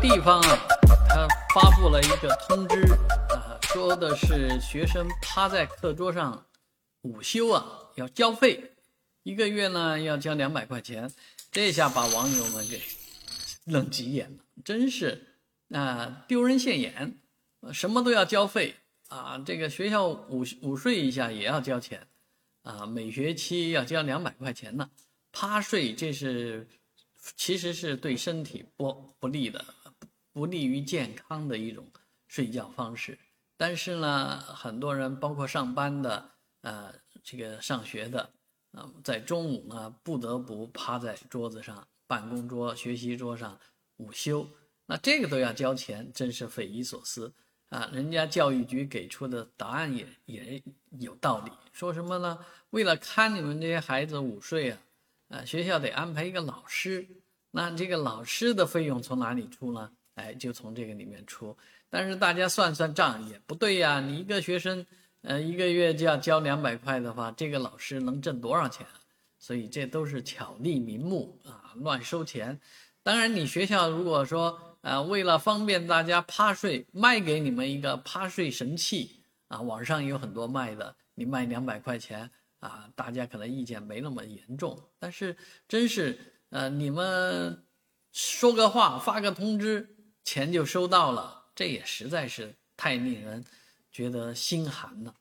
地方啊，他发布了一个通知啊，说的是学生趴在课桌上午休啊要交费，一个月呢要交两百块钱，这下把网友们给愣急眼了，真是啊丢人现眼，什么都要交费啊，这个学校午午睡一下也要交钱。啊，每学期要交两百块钱呢，趴睡这是。其实是对身体不不利的，不利于健康的一种睡觉方式。但是呢，很多人包括上班的，呃，这个上学的，啊，在中午呢不得不趴在桌子上、办公桌、学习桌上午休，那这个都要交钱，真是匪夷所思啊！人家教育局给出的答案也也有道理，说什么呢？为了看你们这些孩子午睡啊。啊，学校得安排一个老师，那这个老师的费用从哪里出呢？哎，就从这个里面出。但是大家算算账也不对呀，你一个学生，呃，一个月就要交两百块的话，这个老师能挣多少钱？所以这都是巧立名目啊，乱收钱。当然，你学校如果说，呃，为了方便大家趴睡，卖给你们一个趴睡神器啊，网上有很多卖的，你卖两百块钱。啊，大家可能意见没那么严重，但是真是，呃，你们说个话，发个通知，钱就收到了，这也实在是太令人觉得心寒了。